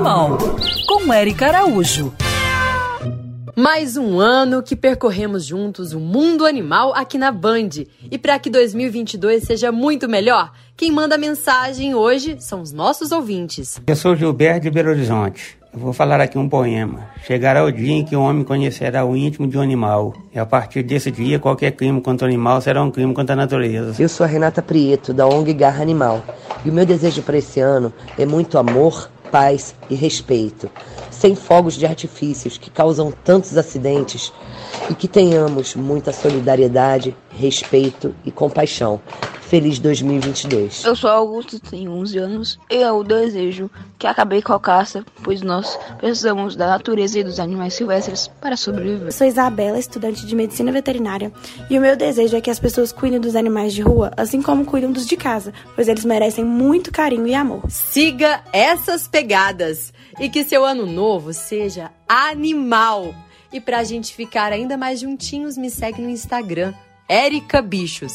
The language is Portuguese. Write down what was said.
Animal, com Eric Araújo. Mais um ano que percorremos juntos o mundo animal aqui na Band. E para que 2022 seja muito melhor, quem manda mensagem hoje são os nossos ouvintes. Eu sou Gilberto de Belo Horizonte. Eu vou falar aqui um poema. Chegará o dia em que o homem conhecerá o íntimo de um animal. E a partir desse dia, qualquer crime contra o animal será um crime contra a natureza. Eu sou a Renata Prieto, da ONG Garra Animal. E o meu desejo para esse ano é muito amor, paz e respeito. Sem fogos de artifícios que causam tantos acidentes. E que tenhamos muita solidariedade, respeito e compaixão. Feliz 2022. Eu sou Augusto, tenho 11 anos e eu desejo que acabe com a caça, pois nós precisamos da natureza e dos animais silvestres para sobreviver. Eu sou Isabela, estudante de medicina veterinária, e o meu desejo é que as pessoas cuidem dos animais de rua, assim como cuidam dos de casa, pois eles merecem muito carinho e amor. Siga essas pegadas e que seu ano novo seja animal. E pra gente ficar ainda mais juntinhos, me segue no Instagram, Erica Bichos.